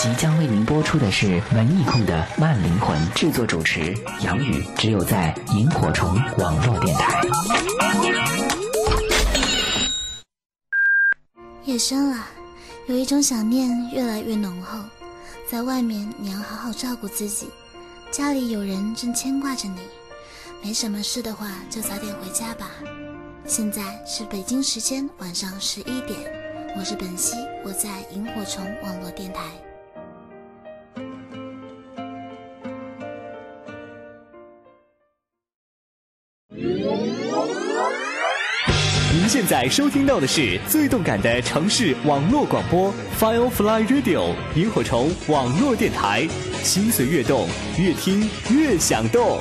即将为您播出的是文艺控的《慢灵魂》，制作主持杨雨，只有在萤火虫网络电台。夜深了，有一种想念越来越浓厚。在外面你要好好照顾自己，家里有人正牵挂着你。没什么事的话，就早点回家吧。现在是北京时间晚上十一点，我是本兮，我在萤火虫网络电台。现在收听到的是最动感的城市网络广播，Firefly Radio 萤火虫网络电台，心随越动，越听越想动。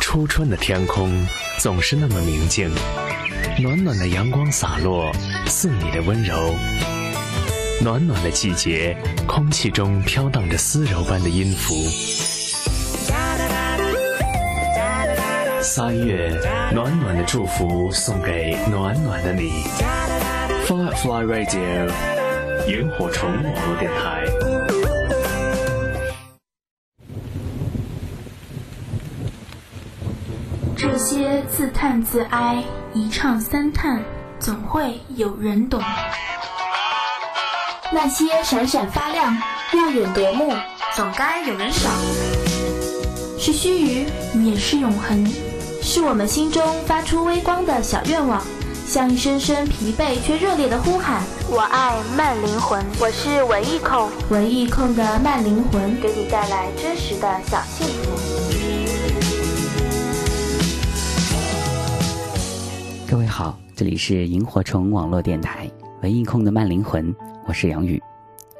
初春的天空总是那么宁静，暖暖的阳光洒落，似你的温柔。暖暖的季节，空气中飘荡着丝柔般的音符。三月，暖暖的祝福送给暖暖的你。Firefly Radio，萤火虫网络电台。这些自叹自哀，一唱三叹，总会有人懂。那些闪闪发亮，耀眼夺目，总该有人赏。是须臾，也是永恒。是我们心中发出微光的小愿望，像一声声疲惫却热烈的呼喊。我爱慢灵魂，我是文艺控，文艺控的慢灵魂，给你带来真实的小幸福。各位好，这里是萤火虫网络电台，文艺控的慢灵魂，我是杨宇。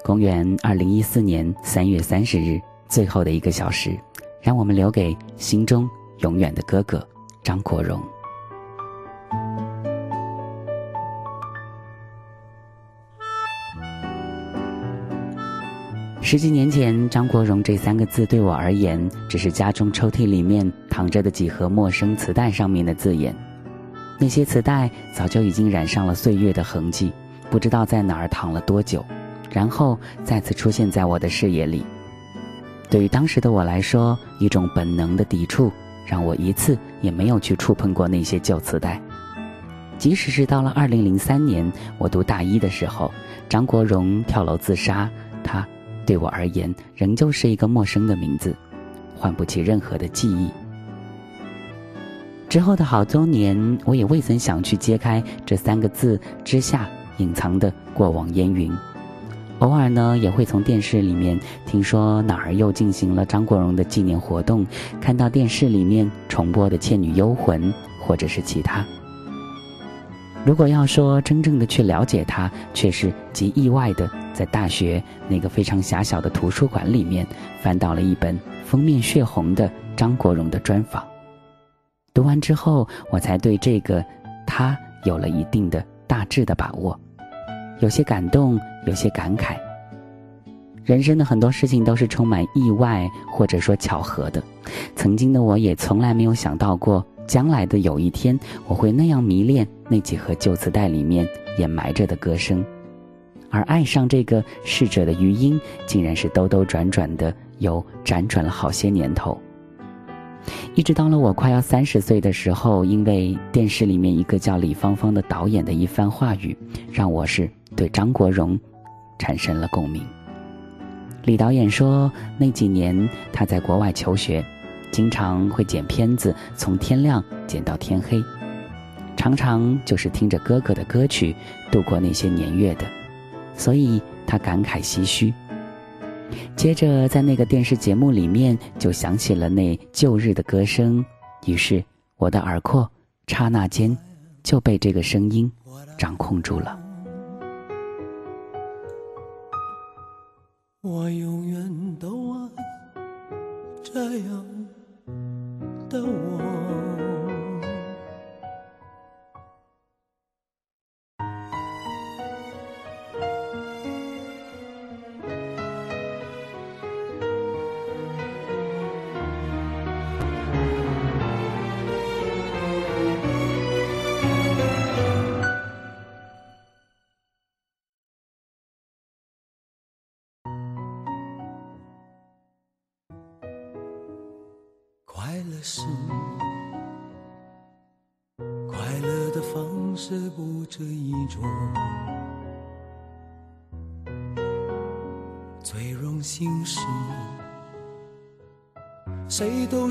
公元二零一四年三月三十日，最后的一个小时，让我们留给心中永远的哥哥。张国荣。十几年前，“张国荣”这三个字对我而言，只是家中抽屉里面躺着的几盒陌生磁带上面的字眼。那些磁带早就已经染上了岁月的痕迹，不知道在哪儿躺了多久，然后再次出现在我的视野里。对于当时的我来说，一种本能的抵触。让我一次也没有去触碰过那些旧磁带，即使是到了二零零三年，我读大一的时候，张国荣跳楼自杀，他对我而言仍旧是一个陌生的名字，唤不起任何的记忆。之后的好多年，我也未曾想去揭开这三个字之下隐藏的过往烟云。偶尔呢，也会从电视里面听说哪儿又进行了张国荣的纪念活动，看到电视里面重播的《倩女幽魂》或者是其他。如果要说真正的去了解他，却是极意外的，在大学那个非常狭小的图书馆里面，翻到了一本封面血红的张国荣的专访。读完之后，我才对这个他有了一定的大致的把握，有些感动。有些感慨。人生的很多事情都是充满意外或者说巧合的。曾经的我也从来没有想到过，将来的有一天我会那样迷恋那几盒旧磁带里面掩埋着的歌声，而爱上这个逝者的余音，竟然是兜兜转转的，又辗转了好些年头。一直到了我快要三十岁的时候，因为电视里面一个叫李芳芳的导演的一番话语，让我是。对张国荣产生了共鸣。李导演说：“那几年他在国外求学，经常会剪片子，从天亮剪到天黑，常常就是听着哥哥的歌曲度过那些年月的，所以他感慨唏嘘。接着在那个电视节目里面，就想起了那旧日的歌声，于是我的耳廓刹那间就被这个声音掌控住了。”我永远都爱这样的我。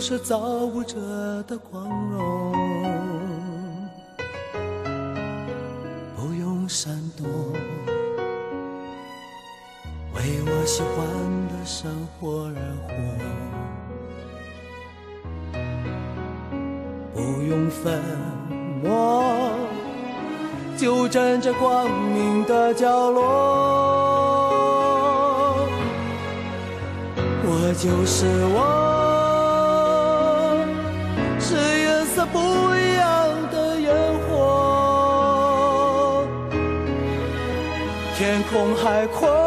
是造物者的光荣，不用闪躲，为我喜欢的生活而活，不用粉墨，就站在光明的角落，我就是我。不一样的烟火，天空海阔。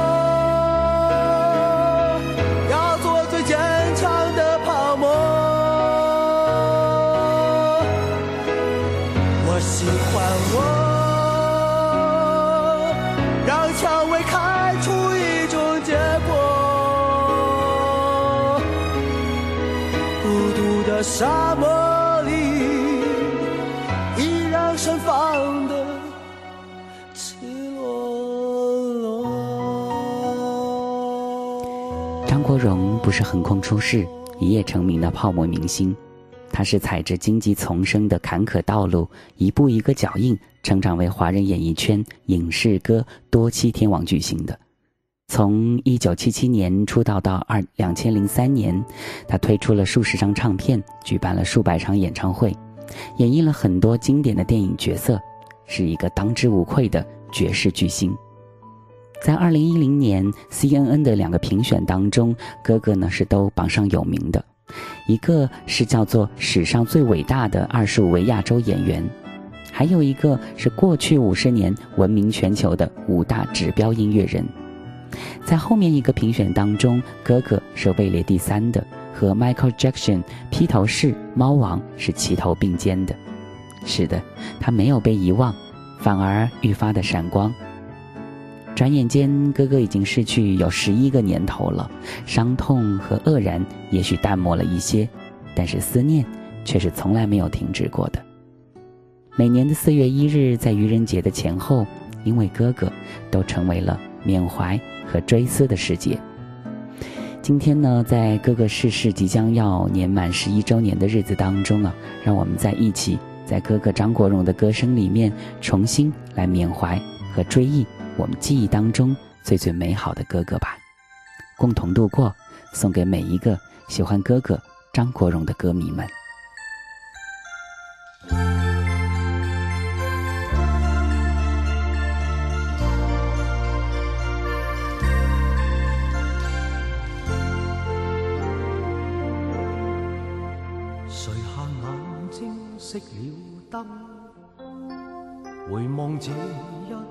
喜欢我让蔷薇开出一种结果孤独的沙漠里依然盛放的赤裸裸张国荣不是横空出世一夜成名的泡沫明星他是踩着荆棘丛生的坎坷道路，一步一个脚印，成长为华人演艺圈、影视歌多栖天王巨星的。从一九七七年出道到二两千零三年，他推出了数十张唱片，举办了数百场演唱会，演绎了很多经典的电影角色，是一个当之无愧的绝世巨星。在二零一零年 CNN 的两个评选当中，哥哥呢是都榜上有名的。一个是叫做史上最伟大的二十五位亚洲演员，还有一个是过去五十年闻名全球的五大指标音乐人。在后面一个评选当中，哥哥是位列第三的，和 Michael Jackson、披头士、猫王是齐头并肩的。是的，他没有被遗忘，反而愈发的闪光。转眼间，哥哥已经逝去有十一个年头了，伤痛和愕然也许淡漠了一些，但是思念却是从来没有停止过的。每年的四月一日，在愚人节的前后，因为哥哥，都成为了缅怀和追思的时节。今天呢，在哥哥逝世即将要年满十一周年的日子当中啊，让我们在一起，在哥哥张国荣的歌声里面，重新来缅怀和追忆。我们记忆当中最最美好的哥哥吧，共同度过，送给每一个喜欢哥哥张国荣的歌迷们。垂眼睛，熄了灯，回望这一。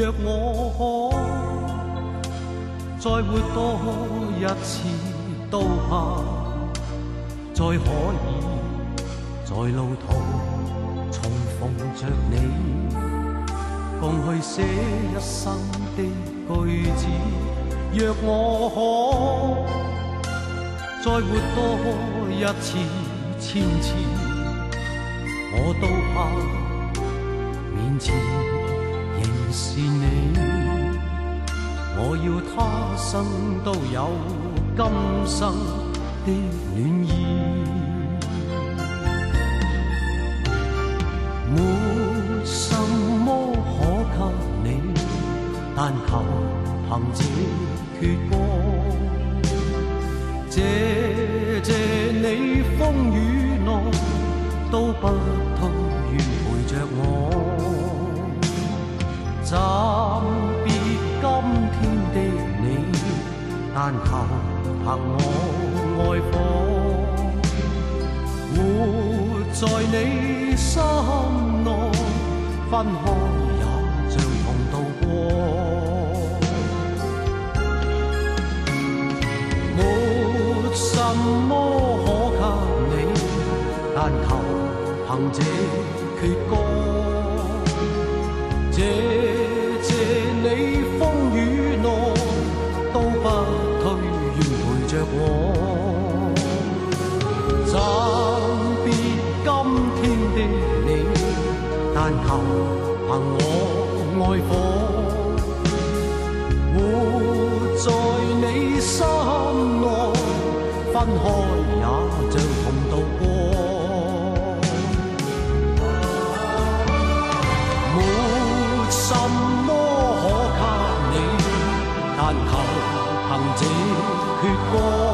若我可再活多一次，都怕再可以在路途重逢着你，共去写一生的句子。若我可再活多一次、千次，我都怕面前。是你，我要他生都有今生的暖意。没什么可给你，但求凭这决心。歌，谢谢你风雨内都不退愿陪着我。暂别今天的你，但求凭我爱火活在你心内，分开。血过。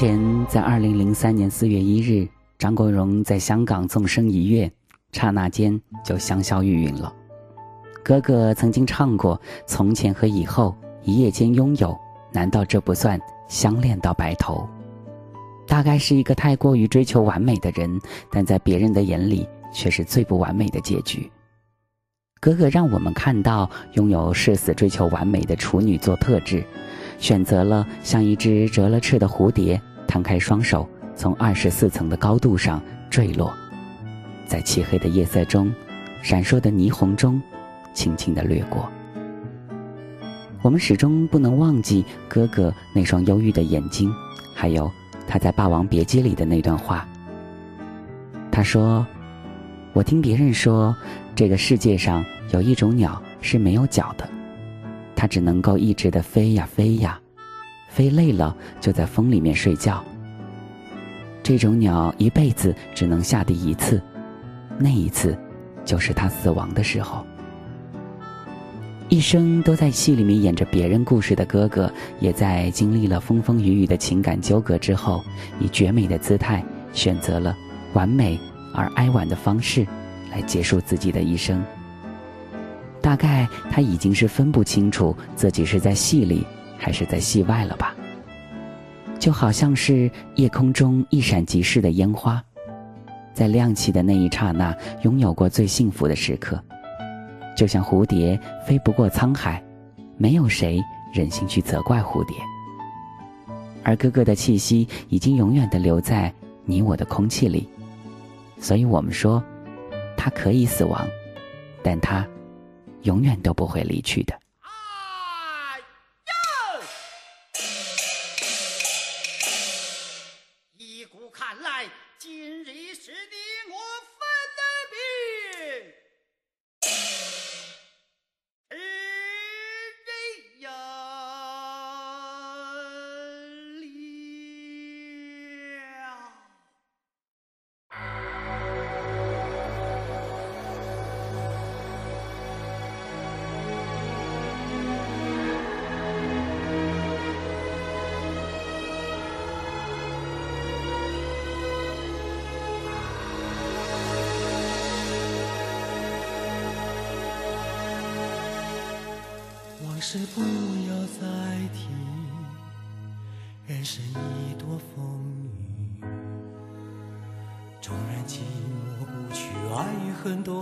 前在二零零三年四月一日，张国荣在香港纵身一跃，刹那间就香消玉殒了。哥哥曾经唱过《从前和以后》，一夜间拥有，难道这不算相恋到白头？大概是一个太过于追求完美的人，但在别人的眼里却是最不完美的结局。哥哥让我们看到拥有誓死追求完美的处女座特质，选择了像一只折了翅的蝴蝶。摊开双手，从二十四层的高度上坠落，在漆黑的夜色中，闪烁的霓虹中，轻轻的掠过。我们始终不能忘记哥哥那双忧郁的眼睛，还有他在《霸王别姬》里的那段话。他说：“我听别人说，这个世界上有一种鸟是没有脚的，它只能够一直的飞呀飞呀。”飞累了，就在风里面睡觉。这种鸟一辈子只能下地一次，那一次，就是它死亡的时候。一生都在戏里面演着别人故事的哥哥，也在经历了风风雨雨的情感纠葛之后，以绝美的姿态，选择了完美而哀婉的方式，来结束自己的一生。大概他已经是分不清楚自己是在戏里。还是在戏外了吧，就好像是夜空中一闪即逝的烟花，在亮起的那一刹那，拥有过最幸福的时刻。就像蝴蝶飞不过沧海，没有谁忍心去责怪蝴蝶，而哥哥的气息已经永远的留在你我的空气里，所以我们说，他可以死亡，但他永远都不会离去的。看来今日是你我。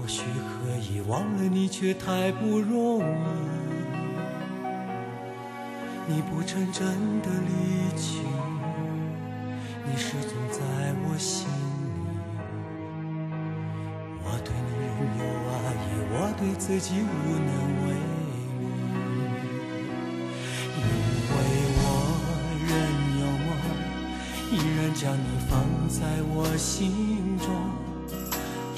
或许可以忘了你，却太不容易。你不曾真的离去，你始终在我心里。我对你仍有爱意，我对自己无能为力。因为我仍有梦，依然将你放在我心中。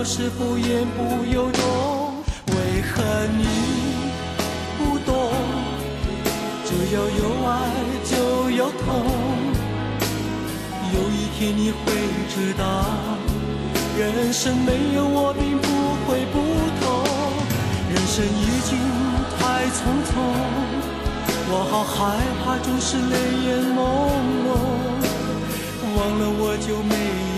我是否言不由衷？为何你不懂？只要有爱就有痛，有一天你会知道，人生没有我并不会不同。人生已经太匆匆，我好害怕总是泪眼朦胧，忘了我就没。有。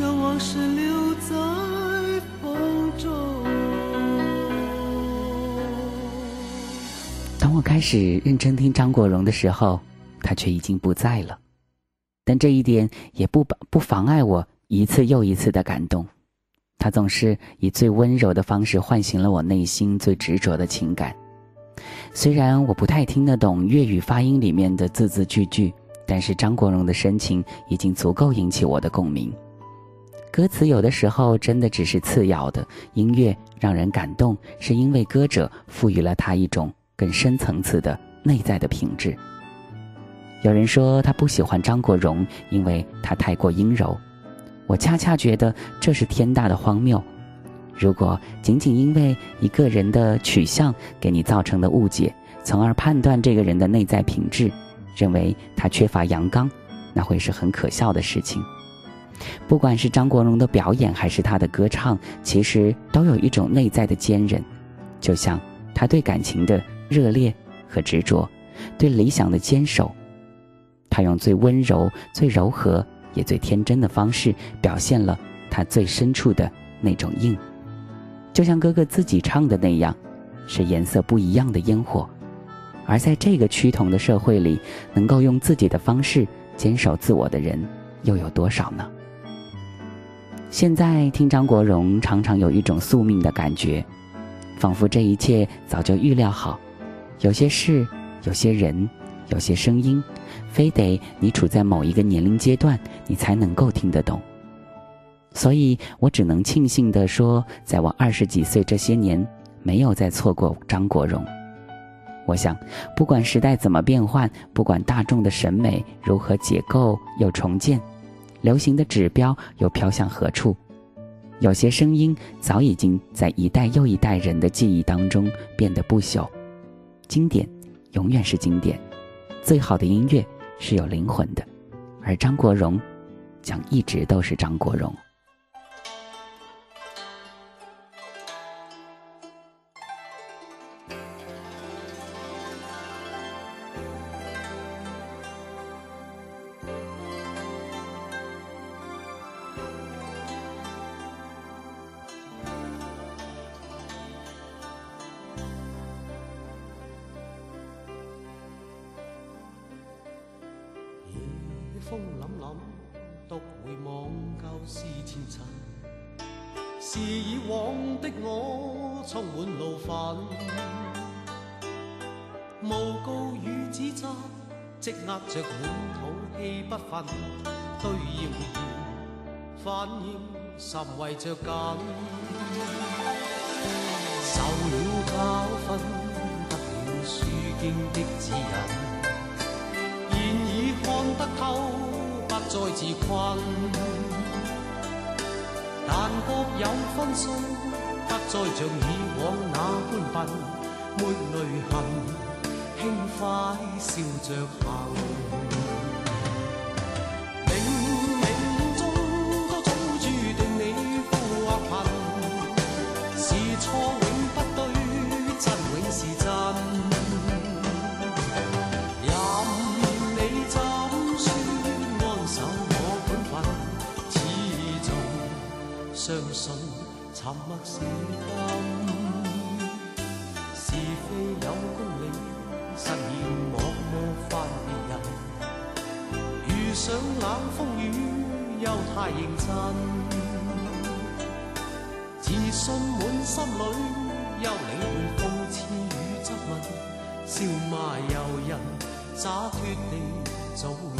将往事留在风中。当我开始认真听张国荣的时候，他却已经不在了。但这一点也不不妨碍我一次又一次的感动。他总是以最温柔的方式唤醒了我内心最执着的情感。虽然我不太听得懂粤语发音里面的字字句句，但是张国荣的深情已经足够引起我的共鸣。歌词有的时候真的只是次要的，音乐让人感动是因为歌者赋予了他一种更深层次的内在的品质。有人说他不喜欢张国荣，因为他太过阴柔，我恰恰觉得这是天大的荒谬。如果仅仅因为一个人的取向给你造成的误解，从而判断这个人的内在品质，认为他缺乏阳刚，那会是很可笑的事情。不管是张国荣的表演，还是他的歌唱，其实都有一种内在的坚韧，就像他对感情的热烈和执着，对理想的坚守。他用最温柔、最柔和，也最天真的方式，表现了他最深处的那种硬。就像哥哥自己唱的那样，是颜色不一样的烟火。而在这个趋同的社会里，能够用自己的方式坚守自我的人，又有多少呢？现在听张国荣，常常有一种宿命的感觉，仿佛这一切早就预料好。有些事，有些人，有些声音，非得你处在某一个年龄阶段，你才能够听得懂。所以我只能庆幸地说，在我二十几岁这些年，没有再错过张国荣。我想，不管时代怎么变换，不管大众的审美如何解构又重建。流行的指标又飘向何处？有些声音早已经在一代又一代人的记忆当中变得不朽。经典，永远是经典。最好的音乐是有灵魂的，而张国荣，将一直都是张国荣。为着感，受了教训，得了书经的指引，现已看得透，不再自困。但觉有分数，不再像以往那般笨，没泪痕，轻快笑着行。信满心里，休理会讽刺与质问，笑骂由人，洒脱地走。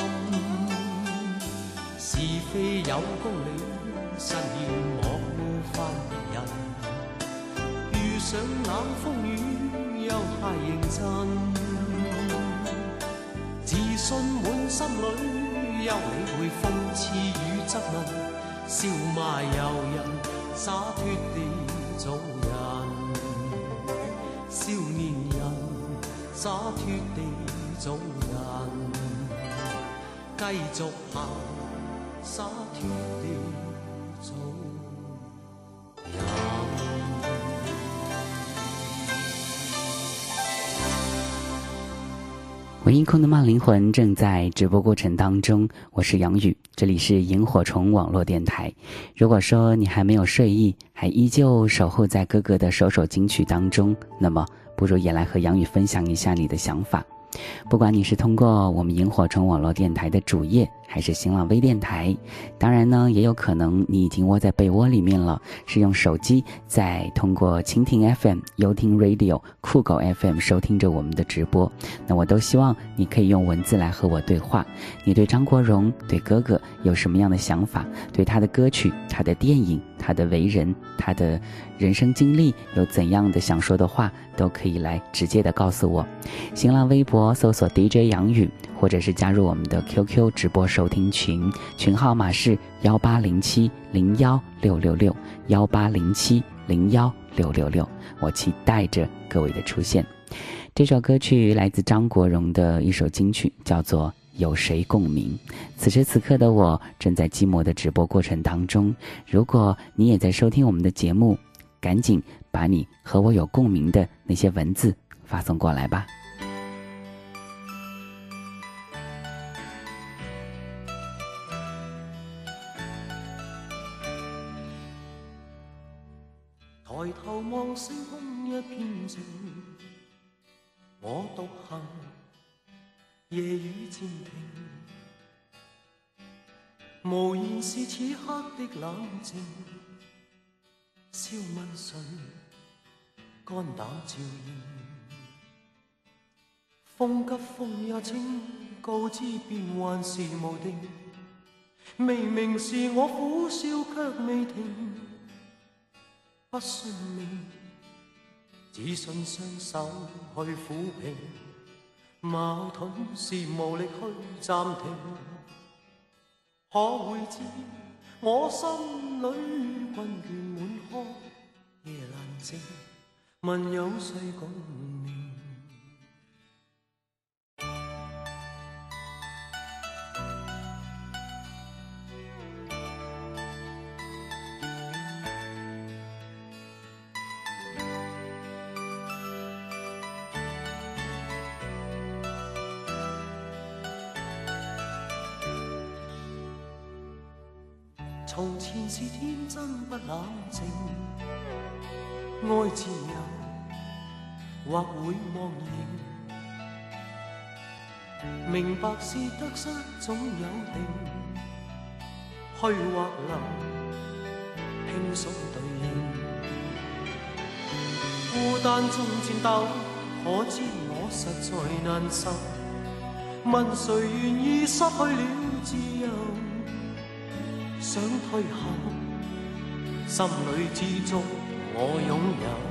既有功名，失意莫犯別人。遇上冷風雨，又太認真。自信滿心裏，休理會諷刺與質問。笑骂由人，洒脱地做人。少年人，洒脱地做人，繼續行。走。文艺控的慢灵魂正在直播过程当中，我是杨宇，这里是萤火虫网络电台。如果说你还没有睡意，还依旧守候在哥哥的首首金曲当中，那么不如也来和杨宇分享一下你的想法。不管你是通过我们萤火虫网络电台的主页。还是新浪微博电台，当然呢，也有可能你已经窝在被窝里面了，是用手机在通过蜻蜓 FM、优听 Radio、酷狗 FM 收听着我们的直播。那我都希望你可以用文字来和我对话。你对张国荣、对哥哥有什么样的想法？对他的歌曲、他的电影、他的为人、他的人生经历，有怎样的想说的话，都可以来直接的告诉我。新浪微博搜索 DJ 杨宇，或者是加入我们的 QQ 直播室。收听群群号码是幺八零七零幺六六六幺八零七零幺六六六，我期待着各位的出现。这首歌曲来自张国荣的一首金曲，叫做《有谁共鸣》。此时此刻的我正在寂寞的直播过程当中，如果你也在收听我们的节目，赶紧把你和我有共鸣的那些文字发送过来吧。星空一片静，我独行，夜雨渐停。无言是此刻的冷静，笑问谁，肝胆照应。风急风也清，告知变幻是无定。明明是我苦笑却未停，不信命。只信双手去抚平，矛盾是无力去暂停。可会知我心里困倦满腔，夜难静。问有谁共？或会茫然，明白是得失总有定，去或留，轻松对应。孤单中战斗，可知我实在难受。问谁愿意失去了自由？想退后，心里之中我拥有。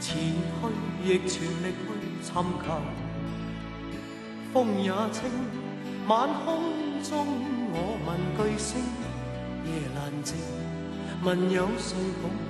前去亦全力去寻求，风也清，晚空中我问句星，夜难静，问有谁共？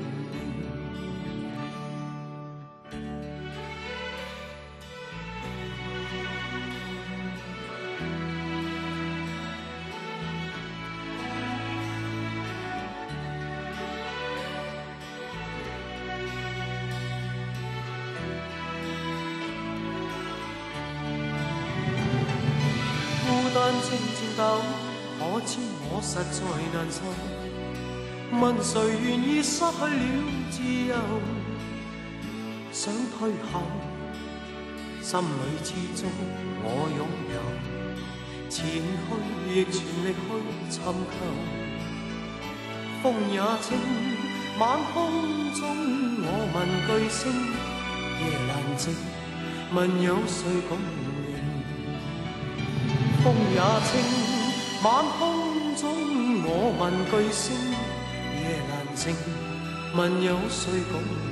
问谁愿意失去了自由？想退后，心里始终我拥有，前去亦全力去寻求。风也清，晚空中我问句星，夜难静，问有谁共鸣？风也清，晚空中我问句星。问有谁共？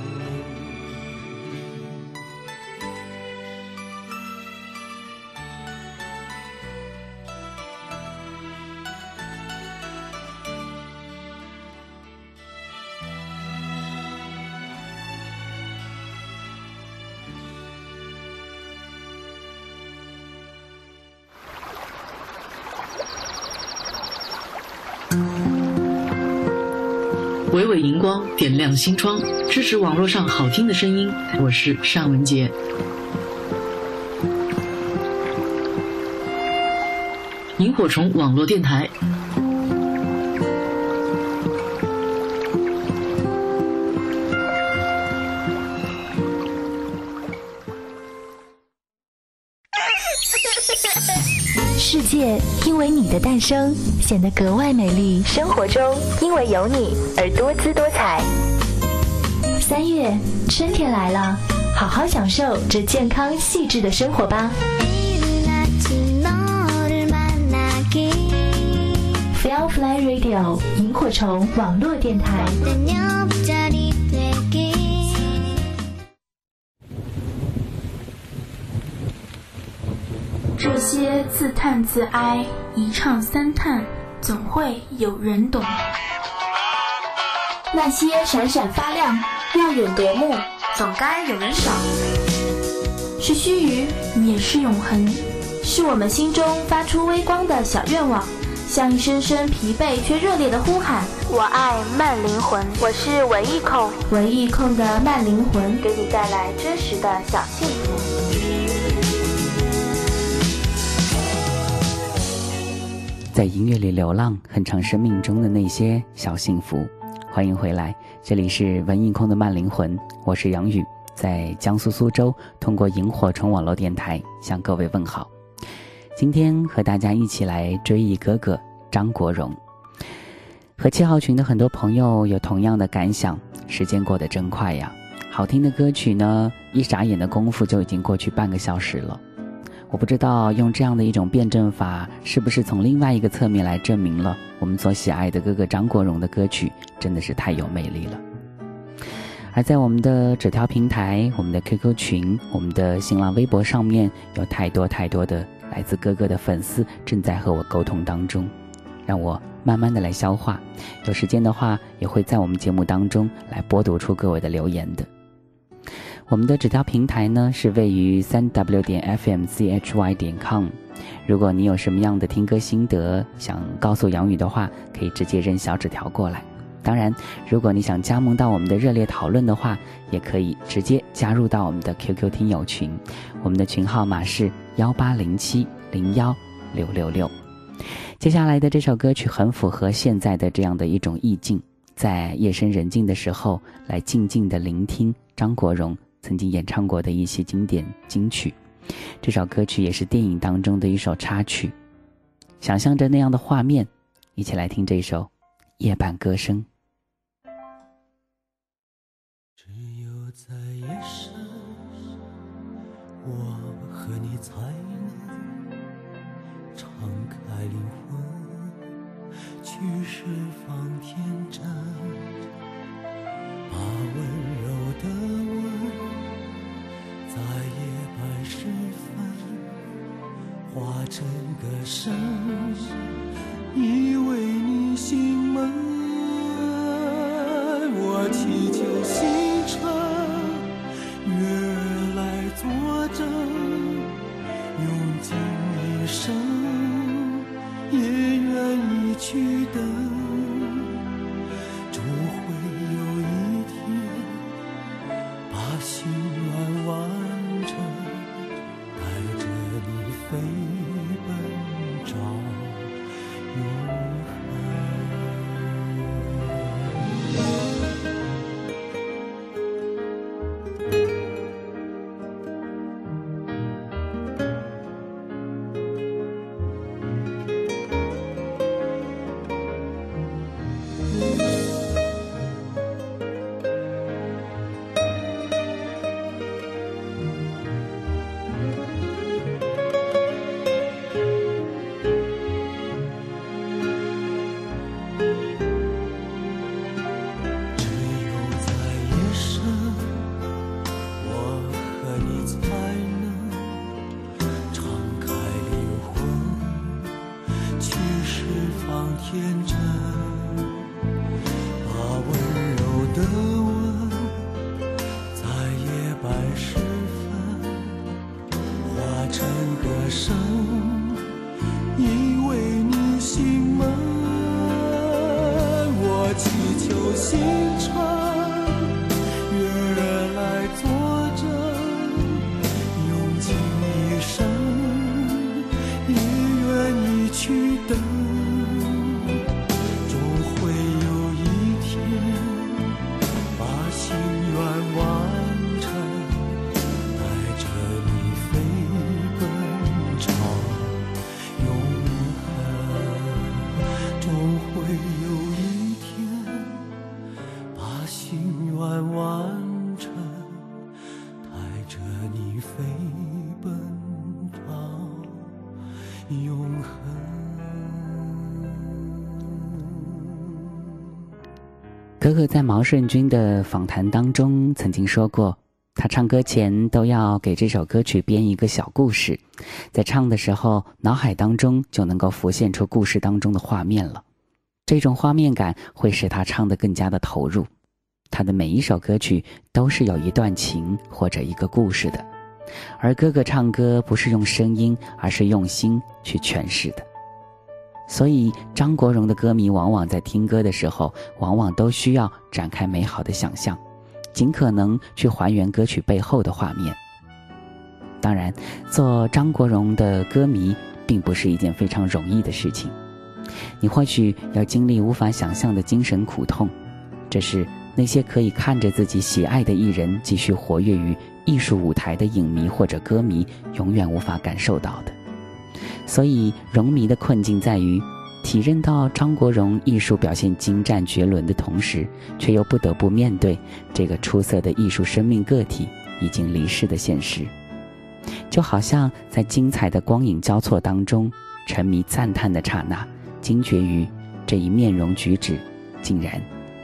微微荧光点亮心窗，支持网络上好听的声音。我是尚文杰，萤火虫网络电台。因为你的诞生显得格外美丽，生活中因为有你而多姿多彩。三月，春天来了，好好享受这健康细致的生活吧。f e r l f l y Radio 萤火虫网络电台。自叹自哀，一唱三叹，总会有人懂。那些闪闪发亮、耀眼夺目，总该有人赏。是须臾，也是永恒，是我们心中发出微光的小愿望，像一声声疲惫却热烈的呼喊。我爱慢灵魂，我是文艺控，文艺控的慢灵魂，给你带来真实的小幸福。在音乐里流浪，哼唱生命中的那些小幸福。欢迎回来，这里是文印空的慢灵魂，我是杨雨，在江苏苏州通过萤火虫网络电台向各位问好。今天和大家一起来追忆哥哥张国荣。和七号群的很多朋友有同样的感想，时间过得真快呀！好听的歌曲呢，一眨眼的功夫就已经过去半个小时了。我不知道用这样的一种辩证法，是不是从另外一个侧面来证明了我们所喜爱的哥哥张国荣的歌曲真的是太有魅力了。而在我们的纸条平台、我们的 QQ 群、我们的新浪微博上面，有太多太多的来自哥哥的粉丝正在和我沟通当中，让我慢慢的来消化。有时间的话，也会在我们节目当中来播读出各位的留言的。我们的纸条平台呢是位于三 w 点 f m c h y 点 com。如果你有什么样的听歌心得想告诉杨宇的话，可以直接扔小纸条过来。当然，如果你想加盟到我们的热烈讨论的话，也可以直接加入到我们的 QQ 听友群，我们的群号码是幺八零七零幺六六六。接下来的这首歌曲很符合现在的这样的一种意境，在夜深人静的时候来静静的聆听张国荣。曾经演唱过的一些经典金曲，这首歌曲也是电影当中的一首插曲。想象着那样的画面，一起来听这首《夜半歌声》。只有在夜深，我和你才能敞开灵魂去释放。整个生已为你心门，我祈求星辰、月儿来作证，用尽一生也愿意去等。永恒。可可在毛舜军的访谈当中曾经说过，他唱歌前都要给这首歌曲编一个小故事，在唱的时候脑海当中就能够浮现出故事当中的画面了。这种画面感会使他唱的更加的投入。他的每一首歌曲都是有一段情或者一个故事的。而哥哥唱歌不是用声音，而是用心去诠释的，所以张国荣的歌迷往往在听歌的时候，往往都需要展开美好的想象，尽可能去还原歌曲背后的画面。当然，做张国荣的歌迷并不是一件非常容易的事情，你或许要经历无法想象的精神苦痛，这是那些可以看着自己喜爱的艺人继续活跃于。艺术舞台的影迷或者歌迷永远无法感受到的，所以容迷的困境在于，体认到张国荣艺术表现精湛绝伦的同时，却又不得不面对这个出色的艺术生命个体已经离世的现实。就好像在精彩的光影交错当中，沉迷赞叹的刹那，惊觉于这一面容举止，竟然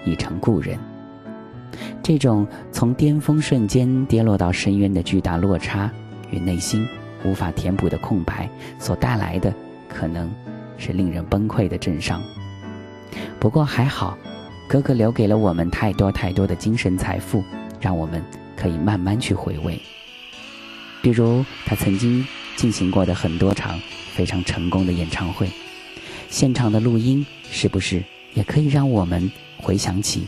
已成故人。这种从巅峰瞬间跌落到深渊的巨大落差与内心无法填补的空白所带来的，可能是令人崩溃的震伤。不过还好，哥哥留给了我们太多太多的精神财富，让我们可以慢慢去回味。比如他曾经进行过的很多场非常成功的演唱会，现场的录音是不是也可以让我们回想起？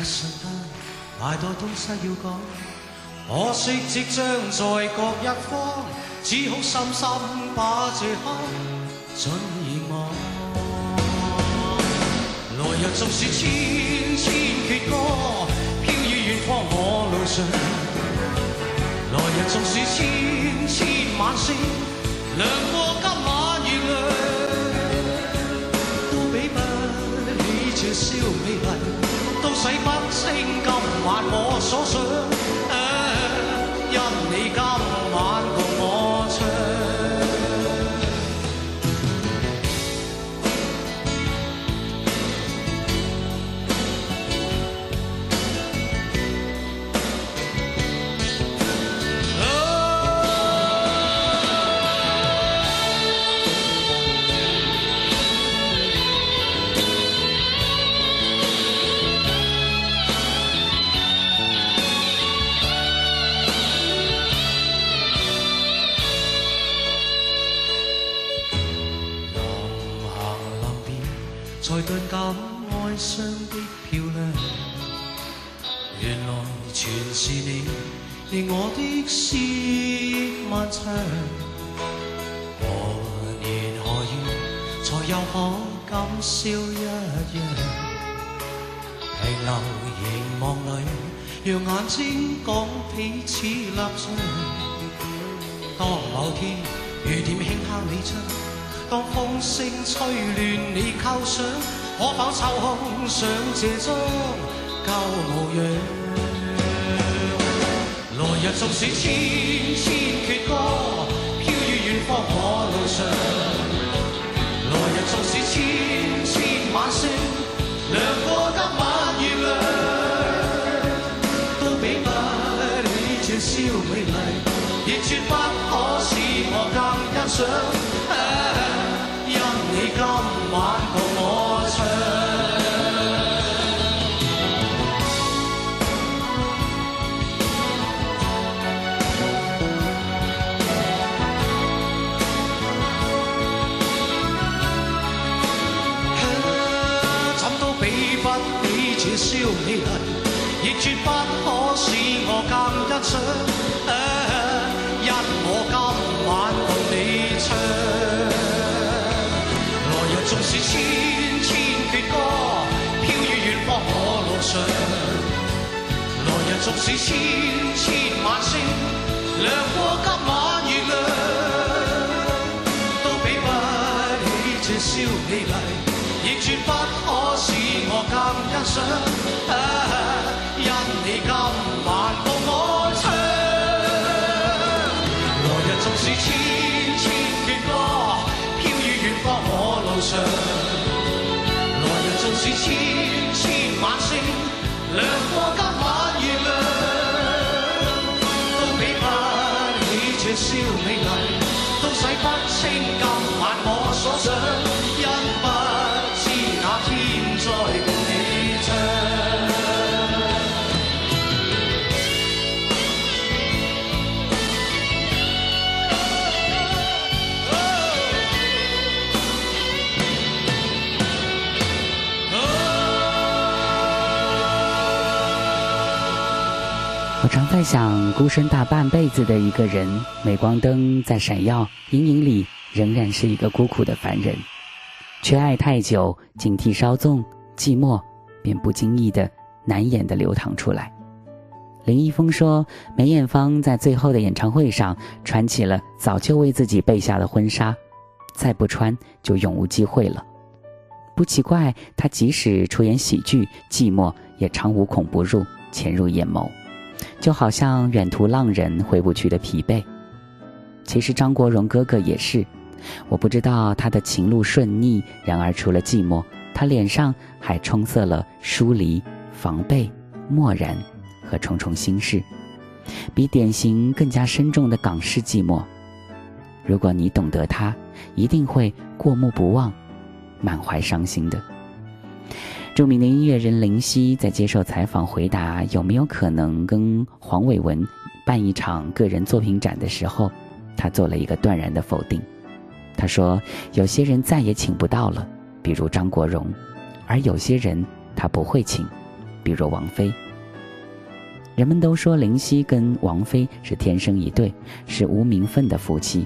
一瞬間，太多東西要講，可惜即將在各一方，只好深深把這刻尽遺忘。來日纵使千千阙歌，飄於遠方我路上。來日纵使千千晚星，亮過今晚月亮，都比不起這宵美麗。都使不声，今晚我所想。我的思漫长，何年何月才又可感笑一样？停留凝望里，让眼睛讲彼此立场。当某天雨点轻敲你窗，当风声吹乱你构想，可否抽空想这张旧模样？来日纵使千千阙歌飘于远方我路上，来日纵使千千晚星亮过今晚月亮，都比不起这宵美丽，亦绝不可使我更欣赏。因你今晚。因我今晚共你唱，来日纵使千千阙歌飘于远方我路上，来日纵使千千晚星亮过今晚月亮，都比不起这宵美丽，亦绝不可使我更欣赏。因你今晚。灯火高。在想孤身大半辈子的一个人，镁光灯在闪耀，阴影里仍然是一个孤苦的凡人。缺爱太久，警惕稍纵，寂寞便不经意的、难掩的流淌出来。林一峰说，梅艳芳在最后的演唱会上穿起了早就为自己备下的婚纱，再不穿就永无机会了。不奇怪，她即使出演喜剧，寂寞也常无孔不入，潜入眼眸。就好像远途浪人回不去的疲惫，其实张国荣哥哥也是。我不知道他的情路顺逆，然而除了寂寞，他脸上还充塞了疏离、防备、漠然和重重心事，比典型更加深重的港式寂寞。如果你懂得他，一定会过目不忘，满怀伤心的。著名的音乐人林夕在接受采访回答有没有可能跟黄伟文办一场个人作品展的时候，他做了一个断然的否定。他说：“有些人再也请不到了，比如张国荣；而有些人他不会请，比如王菲。”人们都说林夕跟王菲是天生一对，是无名份的夫妻。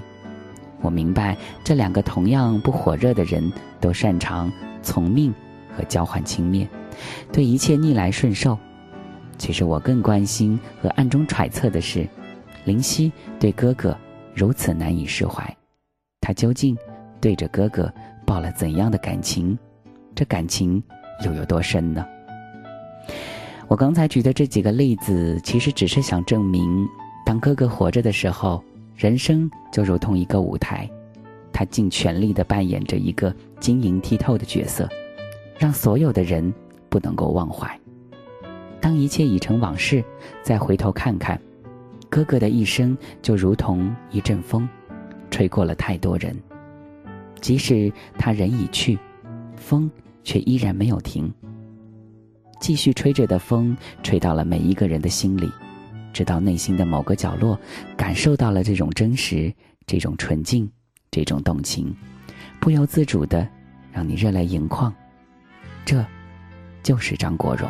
我明白，这两个同样不火热的人都擅长从命。和交换轻蔑，对一切逆来顺受。其实我更关心和暗中揣测的是，林夕对哥哥如此难以释怀，他究竟对着哥哥抱了怎样的感情？这感情又有多深呢？我刚才举的这几个例子，其实只是想证明：当哥哥活着的时候，人生就如同一个舞台，他尽全力的扮演着一个晶莹剔透的角色。让所有的人不能够忘怀。当一切已成往事，再回头看看，哥哥的一生就如同一阵风，吹过了太多人。即使他人已去，风却依然没有停。继续吹着的风吹到了每一个人的心里，直到内心的某个角落，感受到了这种真实、这种纯净、这种动情，不由自主的让你热泪盈眶。这，就是张国荣。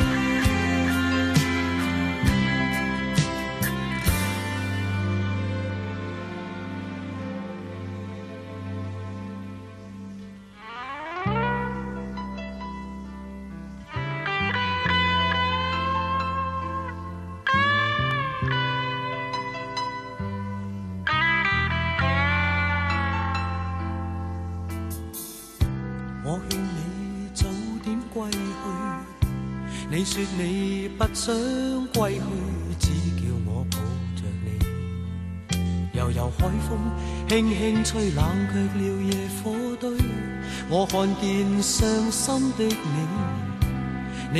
吹冷却了夜火堆，我看见伤心的你，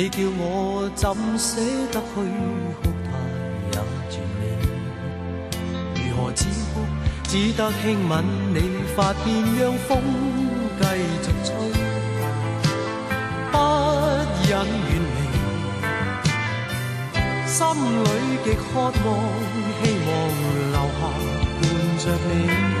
你叫我怎舍得去哭？太忍住你，如何止哭？只得轻吻你发边，让风继续吹，不忍远离，心里极渴望，希望留下伴着你。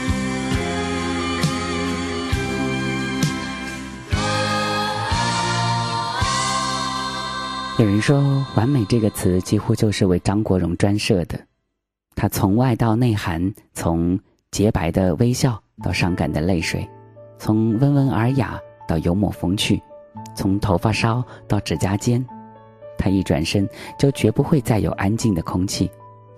有人说，“完美”这个词几乎就是为张国荣专设的。他从外到内涵，从洁白的微笑到伤感的泪水，从温文尔雅到幽默风趣，从头发梢到指甲尖，他一转身就绝不会再有安静的空气。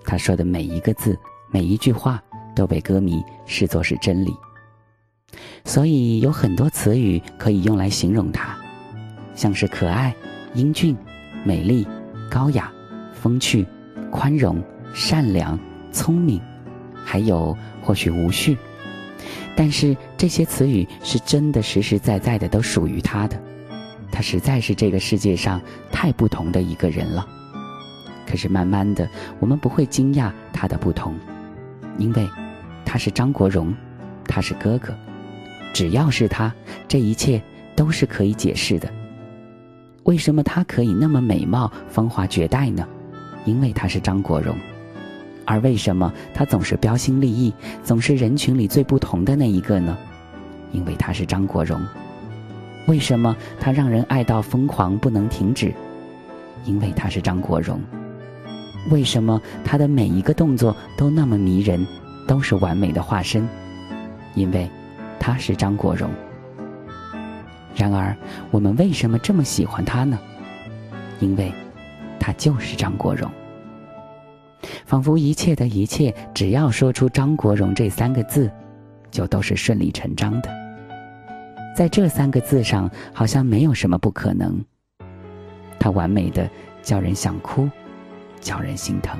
他说的每一个字、每一句话都被歌迷视作是真理。所以有很多词语可以用来形容他，像是可爱、英俊。美丽、高雅、风趣、宽容、善良、聪明，还有或许无序。但是这些词语是真的实实在在的都属于他的。他实在是这个世界上太不同的一个人了。可是慢慢的，我们不会惊讶他的不同，因为他是张国荣，他是哥哥，只要是他，这一切都是可以解释的。为什么她可以那么美貌、风华绝代呢？因为她是张国荣。而为什么她总是标新立异，总是人群里最不同的那一个呢？因为她是张国荣。为什么他让人爱到疯狂不能停止？因为他是张国荣。为什么他的每一个动作都那么迷人，都是完美的化身？因为他是张国荣。然而，我们为什么这么喜欢他呢？因为，他就是张国荣。仿佛一切的一切，只要说出“张国荣”这三个字，就都是顺理成章的。在这三个字上，好像没有什么不可能。他完美的，叫人想哭，叫人心疼。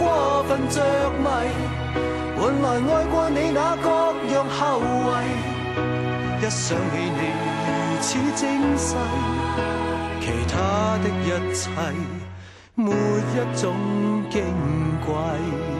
过分着迷，换来爱过你那各样后遗。一想起你如此精细，其他的一切没一种矜贵。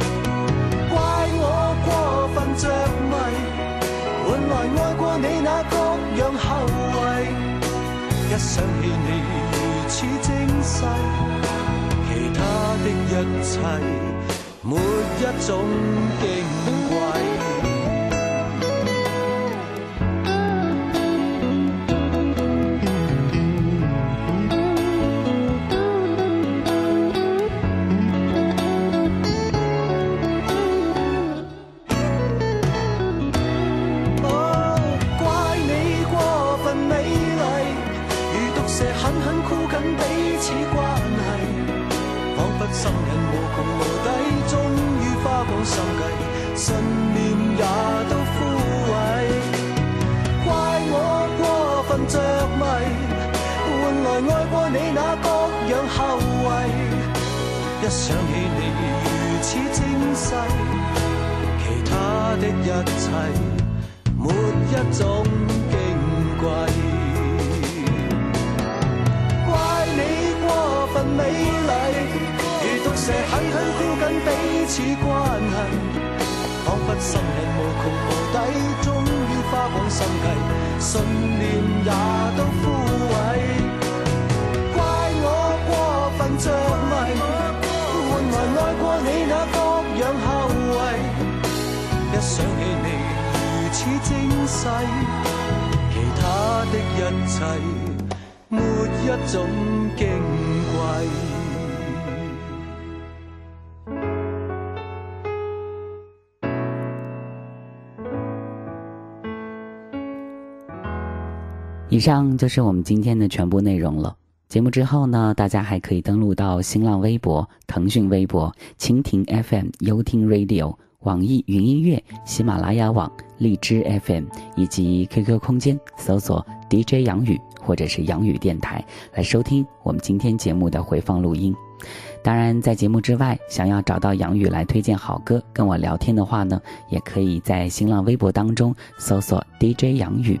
着迷，换来爱过你那各样后遗。一想起你如此精细，其他的一切没一种矜贵。此关系，彷彿心入無窮無底，終於花光心計，信念也都枯萎。怪我過分着迷，換來愛過你那各樣後遺。一想起你如此精細，其他的一切沒一種矜貴。上就是我们今天的全部内容了。节目之后呢，大家还可以登录到新浪微博、腾讯微博、蜻蜓 FM、优听 Radio、网易云音乐、喜马拉雅网、荔枝 FM 以及 QQ 空间，搜索 DJ 杨宇或者是杨宇电台，来收听我们今天节目的回放录音。当然，在节目之外，想要找到杨宇来推荐好歌、跟我聊天的话呢，也可以在新浪微博当中搜索 “DJ 杨宇”，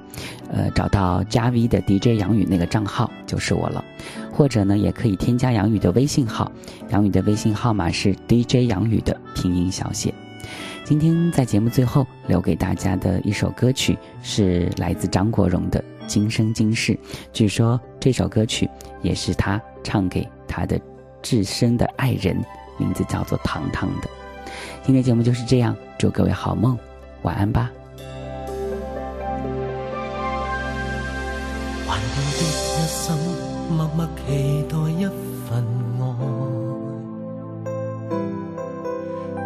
呃，找到加 V 的 DJ 杨宇那个账号就是我了，或者呢，也可以添加杨宇的微信号。杨宇的微信号码是 DJ 杨宇的拼音小写。今天在节目最后留给大家的一首歌曲是来自张国荣的《今生今世》，据说这首歌曲也是他唱给他的。至深的爱人，名字叫做糖糖的。今天节目就是这样，祝各位好梦，晚安吧。顽固一心，默默期待一份爱。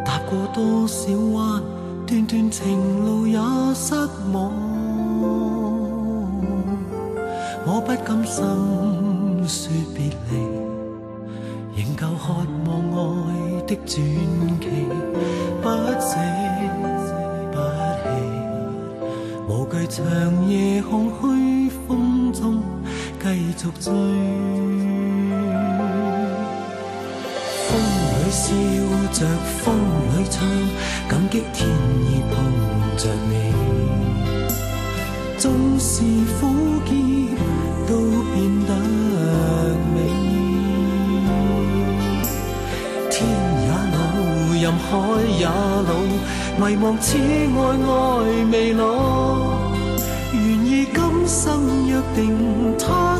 踏过多少弯，段段情路也失望。我不甘心说别离。的转机，不舍不弃，无惧长夜空虚，风中继续追。风里笑着，风里唱，感激天意碰着你，纵是。海也老，迷惘此爱爱未老，愿意今生约定他。